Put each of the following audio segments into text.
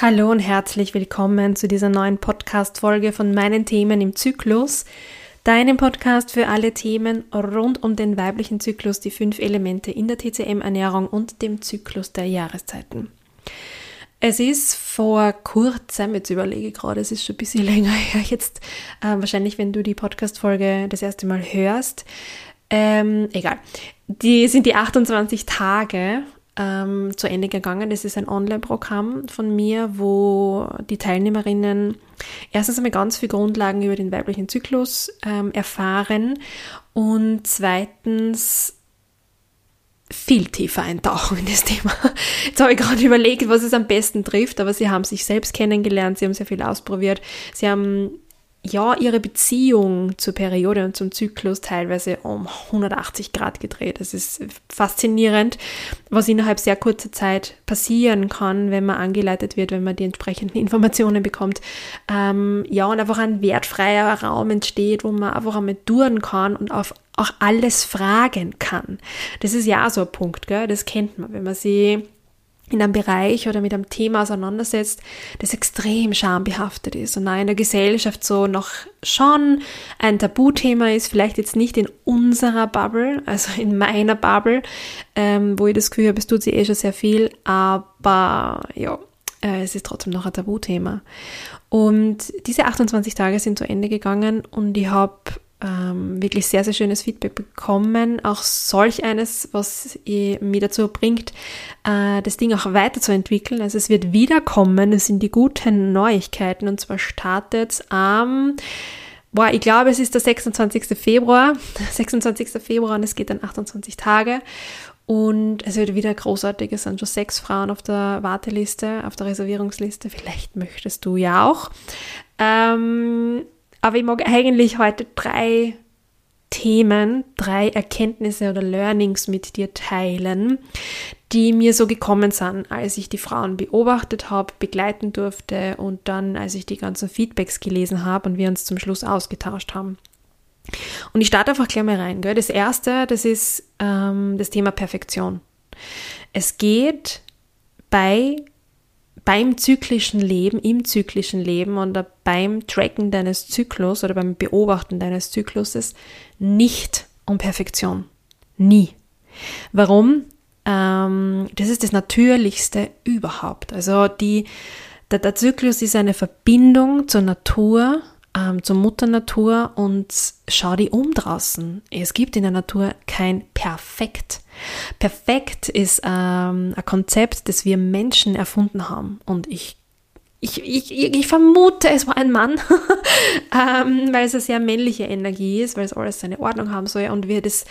Hallo und herzlich willkommen zu dieser neuen Podcast-Folge von meinen Themen im Zyklus. Deinem Podcast für alle Themen rund um den weiblichen Zyklus, die fünf Elemente in der TCM-Ernährung und dem Zyklus der Jahreszeiten. Es ist vor kurzem, jetzt überlege ich gerade, es ist schon ein bisschen länger her, jetzt äh, wahrscheinlich, wenn du die Podcast-Folge das erste Mal hörst. Ähm, egal. Die sind die 28 Tage ähm, zu Ende gegangen. Das ist ein Online-Programm von mir, wo die Teilnehmerinnen erstens einmal ganz viele Grundlagen über den weiblichen Zyklus ähm, erfahren und zweitens viel tiefer eintauchen in das Thema. Jetzt habe ich gerade überlegt, was es am besten trifft, aber sie haben sich selbst kennengelernt, sie haben sehr viel ausprobiert, sie haben ja, ihre Beziehung zur Periode und zum Zyklus teilweise um 180 Grad gedreht. Es ist faszinierend, was innerhalb sehr kurzer Zeit passieren kann, wenn man angeleitet wird, wenn man die entsprechenden Informationen bekommt. Ähm, ja, und einfach ein wertfreier Raum entsteht, wo man einfach einmal touren kann und auf auch alles fragen kann. Das ist ja auch so ein Punkt, gell? das kennt man, wenn man sie in einem Bereich oder mit einem Thema auseinandersetzt, das extrem schambehaftet ist und auch in der Gesellschaft so noch schon ein Tabuthema ist, vielleicht jetzt nicht in unserer Bubble, also in meiner Bubble, ähm, wo ich das Gefühl habe, es tut sie eh schon sehr viel, aber ja, äh, es ist trotzdem noch ein Tabuthema. Und diese 28 Tage sind zu Ende gegangen und ich habe ähm, wirklich sehr, sehr schönes Feedback bekommen. Auch solch eines, was mir dazu bringt, äh, das Ding auch weiterzuentwickeln. Also es wird wiederkommen, das sind die guten Neuigkeiten. Und zwar startet es am, boah, ich glaube, es ist der 26. Februar, 26. Februar und es geht dann 28 Tage. Und es wird wieder großartig. Es sind schon sechs Frauen auf der Warteliste, auf der Reservierungsliste. Vielleicht möchtest du ja auch. Ähm, aber ich mag eigentlich heute drei Themen, drei Erkenntnisse oder Learnings mit dir teilen, die mir so gekommen sind, als ich die Frauen beobachtet habe, begleiten durfte und dann, als ich die ganzen Feedbacks gelesen habe und wir uns zum Schluss ausgetauscht haben. Und ich starte einfach gleich mal rein. Gell? Das erste, das ist ähm, das Thema Perfektion. Es geht bei beim zyklischen Leben, im zyklischen Leben oder beim Tracken deines Zyklus oder beim Beobachten deines Zykluses nicht um Perfektion. Nie. Warum? Ähm, das ist das Natürlichste überhaupt. Also die, der, der Zyklus ist eine Verbindung zur Natur, ähm, zur Mutter Natur und schau die um draußen. Es gibt in der Natur kein Perfekt. Perfekt ist ähm, ein Konzept, das wir Menschen erfunden haben. Und ich, ich, ich, ich vermute, es war ein Mann, ähm, weil es eine sehr männliche Energie ist, weil es alles seine Ordnung haben soll und wir das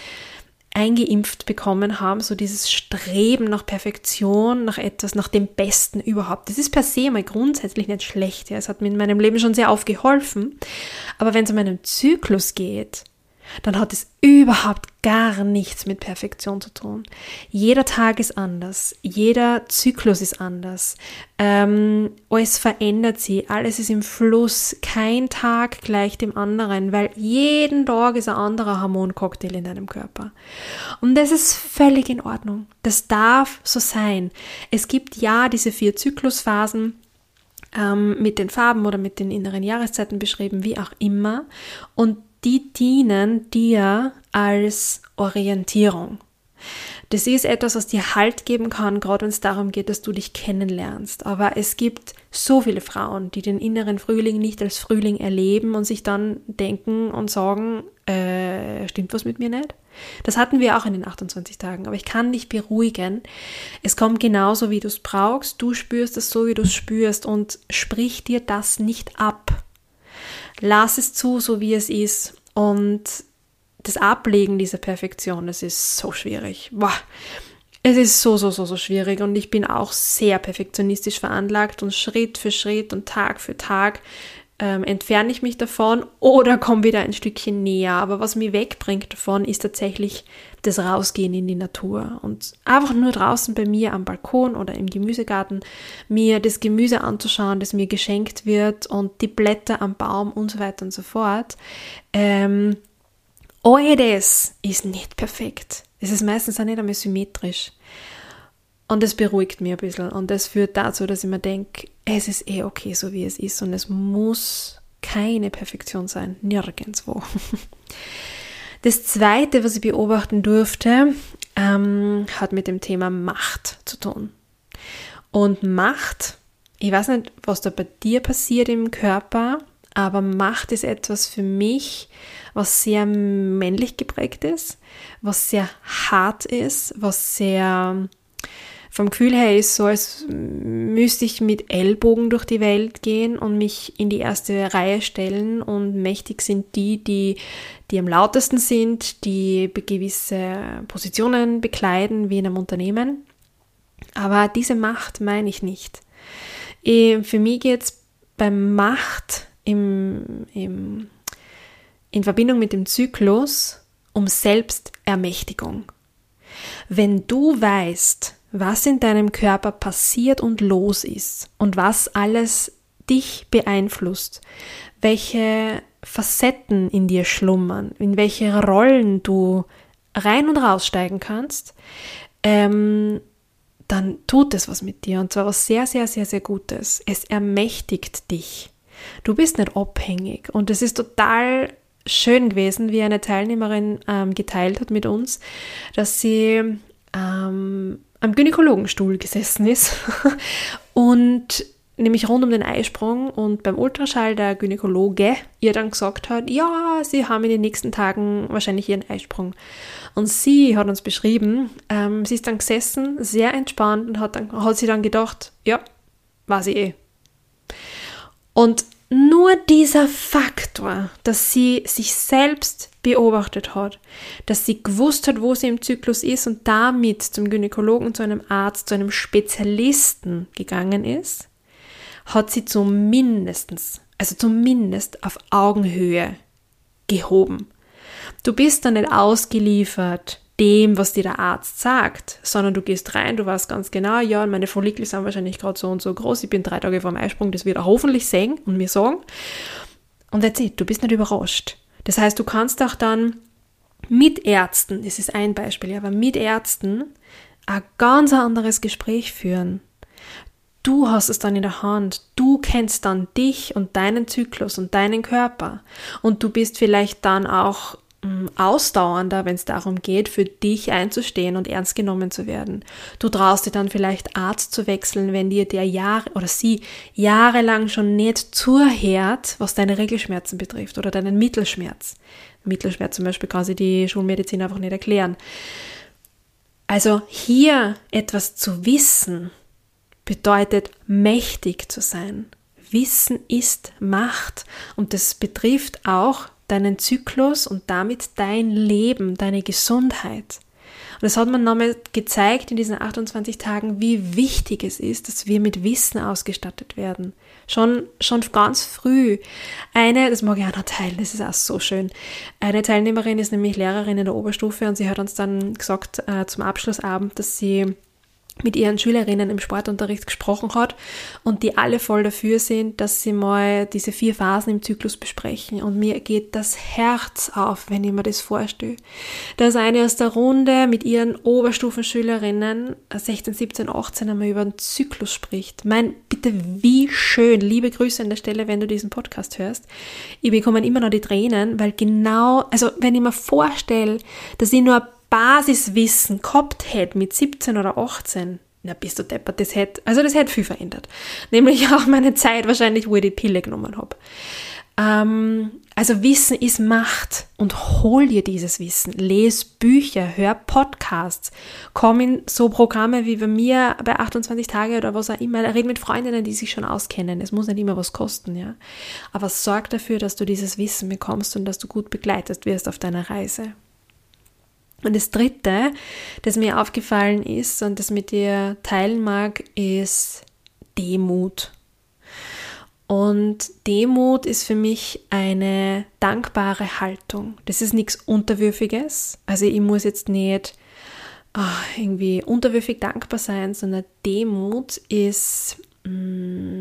eingeimpft bekommen haben, so dieses Streben nach Perfektion, nach etwas, nach dem Besten überhaupt. Das ist per se mal grundsätzlich nicht schlecht. Ja. Es hat mir in meinem Leben schon sehr aufgeholfen. Aber wenn es um einen Zyklus geht, dann hat es überhaupt gar nichts mit Perfektion zu tun. Jeder Tag ist anders, jeder Zyklus ist anders, ähm, alles verändert sich, alles ist im Fluss, kein Tag gleich dem anderen, weil jeden Tag ist ein anderer Hormoncocktail in deinem Körper. Und das ist völlig in Ordnung. Das darf so sein. Es gibt ja diese vier Zyklusphasen, ähm, mit den Farben oder mit den inneren Jahreszeiten beschrieben, wie auch immer. Und die dienen dir als Orientierung. Das ist etwas, was dir Halt geben kann, gerade wenn es darum geht, dass du dich kennenlernst. Aber es gibt so viele Frauen, die den inneren Frühling nicht als Frühling erleben und sich dann denken und sagen, äh, stimmt was mit mir nicht? Das hatten wir auch in den 28 Tagen, aber ich kann dich beruhigen. Es kommt genauso, wie du es brauchst. Du spürst es so, wie du es spürst und sprich dir das nicht ab. Lass es zu, so wie es ist. Und das Ablegen dieser Perfektion, das ist so schwierig. Boah. Es ist so, so, so, so schwierig und ich bin auch sehr perfektionistisch veranlagt und Schritt für Schritt und Tag für Tag ähm, entferne ich mich davon oder komme wieder ein Stückchen näher. Aber was mich wegbringt davon, ist tatsächlich das Rausgehen in die Natur und einfach nur draußen bei mir am Balkon oder im Gemüsegarten mir das Gemüse anzuschauen, das mir geschenkt wird und die Blätter am Baum und so weiter und so fort. Ähm, all das ist nicht perfekt. Es ist meistens auch nicht einmal symmetrisch. Und das beruhigt mich ein bisschen. Und das führt dazu, dass ich mir denke, es ist eh okay, so wie es ist und es muss keine Perfektion sein, nirgendwo. Das zweite, was ich beobachten durfte, ähm, hat mit dem Thema Macht zu tun. Und Macht, ich weiß nicht, was da bei dir passiert im Körper, aber Macht ist etwas für mich, was sehr männlich geprägt ist, was sehr hart ist, was sehr vom Gefühl her ist so, als müsste ich mit Ellbogen durch die Welt gehen und mich in die erste Reihe stellen und mächtig sind die, die, die am lautesten sind, die gewisse Positionen bekleiden wie in einem Unternehmen. Aber diese Macht meine ich nicht. Für mich geht es bei Macht im, im, in Verbindung mit dem Zyklus um Selbstermächtigung. Wenn du weißt, was in deinem Körper passiert und los ist und was alles dich beeinflusst, welche Facetten in dir schlummern, in welche Rollen du rein und raussteigen kannst, ähm, dann tut es was mit dir und zwar was sehr, sehr, sehr, sehr Gutes. Es ermächtigt dich. Du bist nicht abhängig und es ist total schön gewesen, wie eine Teilnehmerin ähm, geteilt hat mit uns, dass sie ähm, am Gynäkologenstuhl gesessen ist und nämlich rund um den Eisprung und beim Ultraschall der Gynäkologe ihr dann gesagt hat, ja, sie haben in den nächsten Tagen wahrscheinlich ihren Eisprung. Und sie hat uns beschrieben, ähm, sie ist dann gesessen, sehr entspannt und hat, dann, hat sie dann gedacht, ja, war sie eh. Und nur dieser Faktor, dass sie sich selbst beobachtet hat, dass sie gewusst hat, wo sie im Zyklus ist und damit zum Gynäkologen, zu einem Arzt, zu einem Spezialisten gegangen ist, hat sie zumindest, also zumindest auf Augenhöhe gehoben. Du bist dann nicht ausgeliefert dem, was dir der Arzt sagt, sondern du gehst rein, du weißt ganz genau, ja, meine Follikel sind wahrscheinlich gerade so und so groß, ich bin drei Tage vor dem Eisprung, das wird er hoffentlich sehen und mir sagen. Und that's it, du bist nicht überrascht. Das heißt, du kannst auch dann mit Ärzten, das ist ein Beispiel, aber mit Ärzten ein ganz anderes Gespräch führen. Du hast es dann in der Hand. Du kennst dann dich und deinen Zyklus und deinen Körper. Und du bist vielleicht dann auch ausdauernder, wenn es darum geht, für dich einzustehen und ernst genommen zu werden. Du traust dir dann vielleicht Arzt zu wechseln, wenn dir der Jahre oder sie jahrelang schon nicht zuhört, was deine Regelschmerzen betrifft oder deinen Mittelschmerz. Mittelschmerz zum Beispiel kann sie die Schulmedizin einfach nicht erklären. Also hier etwas zu wissen bedeutet mächtig zu sein. Wissen ist Macht und das betrifft auch deinen Zyklus und damit dein Leben, deine Gesundheit. Und das hat man nochmal gezeigt in diesen 28 Tagen, wie wichtig es ist, dass wir mit Wissen ausgestattet werden. Schon, schon ganz früh. Eine, das mag ich auch noch teilen, das ist auch so schön. Eine Teilnehmerin ist nämlich Lehrerin in der Oberstufe und sie hat uns dann gesagt äh, zum Abschlussabend, dass sie mit ihren Schülerinnen im Sportunterricht gesprochen hat und die alle voll dafür sind, dass sie mal diese vier Phasen im Zyklus besprechen. Und mir geht das Herz auf, wenn ich mir das vorstelle. Dass eine aus der Runde mit ihren Oberstufenschülerinnen 16, 17, 18 einmal über den Zyklus spricht. Mein, bitte wie schön. Liebe Grüße an der Stelle, wenn du diesen Podcast hörst. Ich bekomme immer noch die Tränen, weil genau, also wenn ich mir vorstelle, dass ich nur Basiswissen gehabt hätte mit 17 oder 18, na bist du deppert, das hätte, also das hätte viel verändert. Nämlich auch meine Zeit wahrscheinlich, wo ich die Pille genommen habe. Ähm, also Wissen ist Macht und hol dir dieses Wissen. Les Bücher, hör Podcasts, komm in so Programme wie bei mir bei 28 Tage oder was auch immer. Red mit Freundinnen, die sich schon auskennen. Es muss nicht immer was kosten, ja. Aber sorg dafür, dass du dieses Wissen bekommst und dass du gut begleitet wirst auf deiner Reise. Und das Dritte, das mir aufgefallen ist und das mit dir teilen mag, ist Demut. Und Demut ist für mich eine dankbare Haltung. Das ist nichts Unterwürfiges. Also ich muss jetzt nicht oh, irgendwie unterwürfig dankbar sein, sondern Demut ist mh, mm,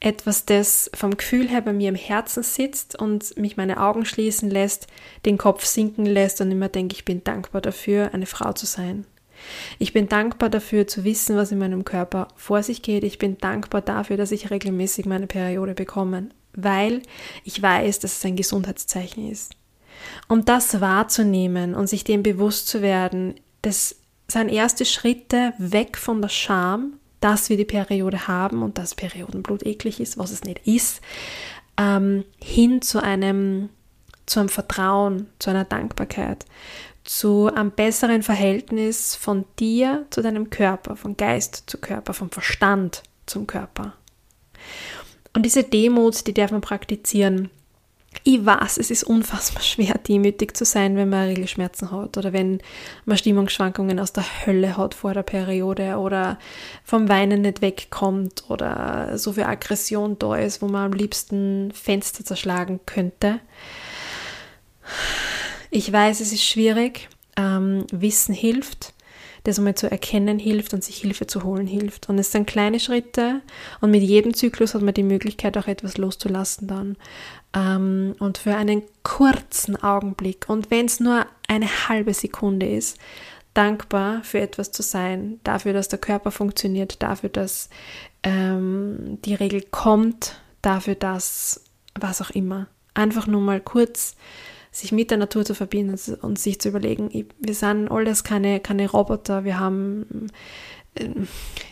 etwas, das vom Gefühl her bei mir im Herzen sitzt und mich meine Augen schließen lässt, den Kopf sinken lässt und immer denke, ich bin dankbar dafür, eine Frau zu sein. Ich bin dankbar dafür zu wissen, was in meinem Körper vor sich geht. Ich bin dankbar dafür, dass ich regelmäßig meine Periode bekomme, weil ich weiß, dass es ein Gesundheitszeichen ist. Um das wahrzunehmen und sich dem bewusst zu werden, das sind erste Schritte weg von der Scham, dass wir die Periode haben und dass Periodenblut eklig ist, was es nicht ist, ähm, hin zu einem, zu einem Vertrauen, zu einer Dankbarkeit, zu einem besseren Verhältnis von dir zu deinem Körper, von Geist zu Körper, vom Verstand zum Körper. Und diese Demut, die darf man praktizieren. Ich weiß, es ist unfassbar schwer, demütig zu sein, wenn man Regelschmerzen hat oder wenn man Stimmungsschwankungen aus der Hölle hat vor der Periode oder vom Weinen nicht wegkommt oder so viel Aggression da ist, wo man am liebsten Fenster zerschlagen könnte. Ich weiß, es ist schwierig. Ähm, Wissen hilft das einmal zu erkennen hilft und sich Hilfe zu holen hilft. Und es sind kleine Schritte und mit jedem Zyklus hat man die Möglichkeit, auch etwas loszulassen dann. Ähm, und für einen kurzen Augenblick und wenn es nur eine halbe Sekunde ist, dankbar für etwas zu sein, dafür, dass der Körper funktioniert, dafür, dass ähm, die Regel kommt, dafür, dass was auch immer. Einfach nur mal kurz sich mit der Natur zu verbinden und sich zu überlegen, wir sind alles keine, keine Roboter, wir haben äh,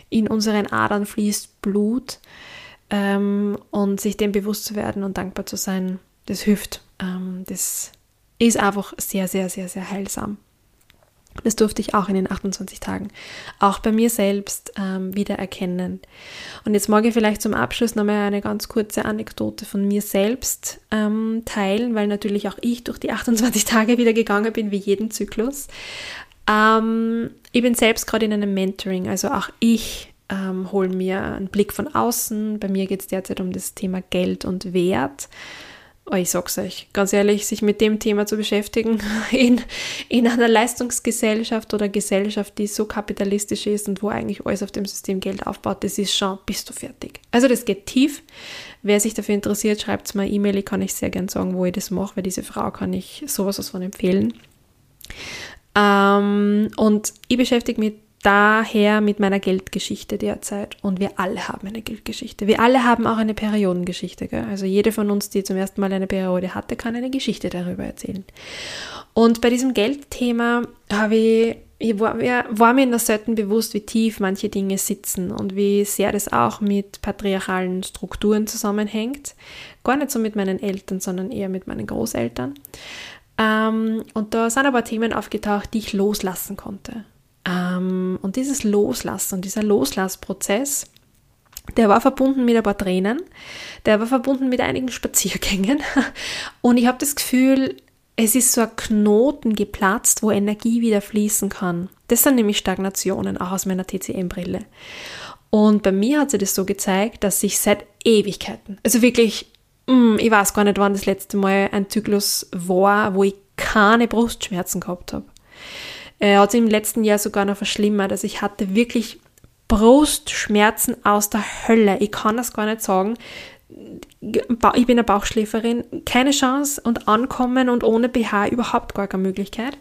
in unseren Adern fließt Blut ähm, und sich dem bewusst zu werden und dankbar zu sein, das hilft. Ähm, das ist einfach sehr, sehr, sehr, sehr heilsam. Das durfte ich auch in den 28 Tagen, auch bei mir selbst ähm, wieder erkennen. Und jetzt mag ich vielleicht zum Abschluss nochmal eine ganz kurze Anekdote von mir selbst ähm, teilen, weil natürlich auch ich durch die 28 Tage wieder gegangen bin, wie jeden Zyklus. Ähm, ich bin selbst gerade in einem Mentoring, also auch ich ähm, hole mir einen Blick von außen. Bei mir geht es derzeit um das Thema Geld und Wert. Oh, ich sag's euch, ganz ehrlich, sich mit dem Thema zu beschäftigen in, in einer Leistungsgesellschaft oder Gesellschaft, die so kapitalistisch ist und wo eigentlich alles auf dem System Geld aufbaut, das ist schon, bist du fertig. Also das geht tief. Wer sich dafür interessiert, schreibt mir eine E-Mail, ich kann ich sehr gern sagen, wo ich das mache, weil diese Frau kann ich sowas was von empfehlen. Ähm, und ich beschäftige mich daher mit meiner Geldgeschichte derzeit. Und wir alle haben eine Geldgeschichte. Wir alle haben auch eine Periodengeschichte. Gell? Also jede von uns, die zum ersten Mal eine Periode hatte, kann eine Geschichte darüber erzählen. Und bei diesem Geldthema habe ich, ich war, war mir noch selten bewusst, wie tief manche Dinge sitzen und wie sehr das auch mit patriarchalen Strukturen zusammenhängt. Gar nicht so mit meinen Eltern, sondern eher mit meinen Großeltern. Ähm, und da sind aber Themen aufgetaucht, die ich loslassen konnte. Ähm, und dieses Loslassen dieser Loslassprozess, der war verbunden mit ein paar Tränen, der war verbunden mit einigen Spaziergängen. Und ich habe das Gefühl, es ist so ein Knoten geplatzt, wo Energie wieder fließen kann. Das sind nämlich Stagnationen, auch aus meiner TCM-Brille. Und bei mir hat sich das so gezeigt, dass ich seit Ewigkeiten, also wirklich, mm, ich weiß gar nicht, wann das letzte Mal ein Zyklus war, wo ich keine Brustschmerzen gehabt habe. Er hat sich im letzten Jahr sogar noch verschlimmert. Also ich hatte wirklich Brustschmerzen aus der Hölle. Ich kann das gar nicht sagen. Ich bin eine Bauchschläferin, keine Chance und ankommen und ohne BH überhaupt gar keine Möglichkeit.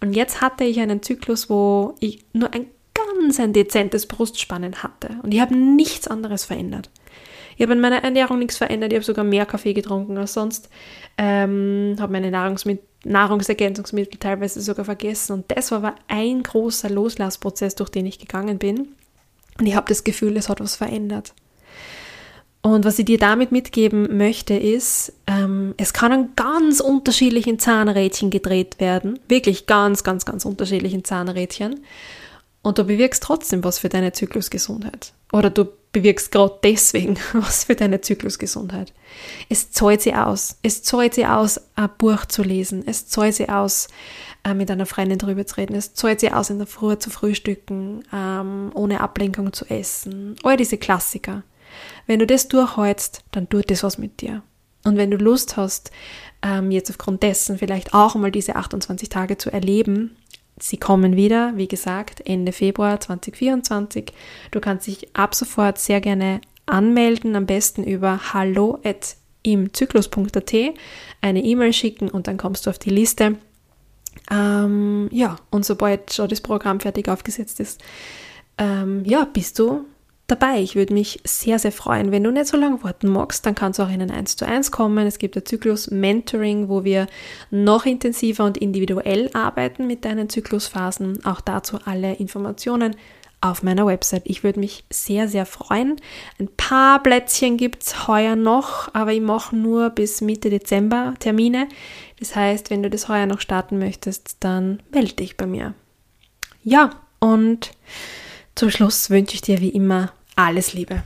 Und jetzt hatte ich einen Zyklus, wo ich nur ein ganz ein dezentes Brustspannen hatte und ich habe nichts anderes verändert. Ich habe in meiner Ernährung nichts verändert, ich habe sogar mehr Kaffee getrunken als sonst, ähm, habe meine Nahrungsmittel Nahrungsergänzungsmittel teilweise sogar vergessen. Und das war aber ein großer Loslassprozess, durch den ich gegangen bin. Und ich habe das Gefühl, es hat was verändert. Und was ich dir damit mitgeben möchte, ist, ähm, es kann an ganz unterschiedlichen Zahnrädchen gedreht werden. Wirklich ganz, ganz, ganz unterschiedlichen Zahnrädchen. Und du bewirkst trotzdem was für deine Zyklusgesundheit. Oder du bewirkst gerade deswegen was für deine Zyklusgesundheit. Es zahlt sie aus. Es zahlt sie aus, ein Buch zu lesen. Es zahlt sie aus, äh, mit einer Freundin drüber zu reden. Es zahlt sie aus, in der Früh zu frühstücken, ähm, ohne Ablenkung zu essen. All diese Klassiker. Wenn du das durchhältst, dann tut das was mit dir. Und wenn du Lust hast, ähm, jetzt aufgrund dessen vielleicht auch einmal diese 28 Tage zu erleben, Sie kommen wieder, wie gesagt, Ende Februar 2024. Du kannst dich ab sofort sehr gerne anmelden, am besten über hallo.imzyklus.at, eine E-Mail schicken und dann kommst du auf die Liste. Ähm, ja, und sobald schon das Programm fertig aufgesetzt ist, ähm, ja, bist du dabei. Ich würde mich sehr, sehr freuen. Wenn du nicht so lange warten magst, dann kannst du auch in ein 1 zu 1 kommen. Es gibt ein Zyklus Mentoring, wo wir noch intensiver und individuell arbeiten mit deinen Zyklusphasen. Auch dazu alle Informationen auf meiner Website. Ich würde mich sehr, sehr freuen. Ein paar Plätzchen gibt es heuer noch, aber ich mache nur bis Mitte Dezember Termine. Das heißt, wenn du das heuer noch starten möchtest, dann melde dich bei mir. Ja, und zum Schluss wünsche ich dir wie immer alles Liebe.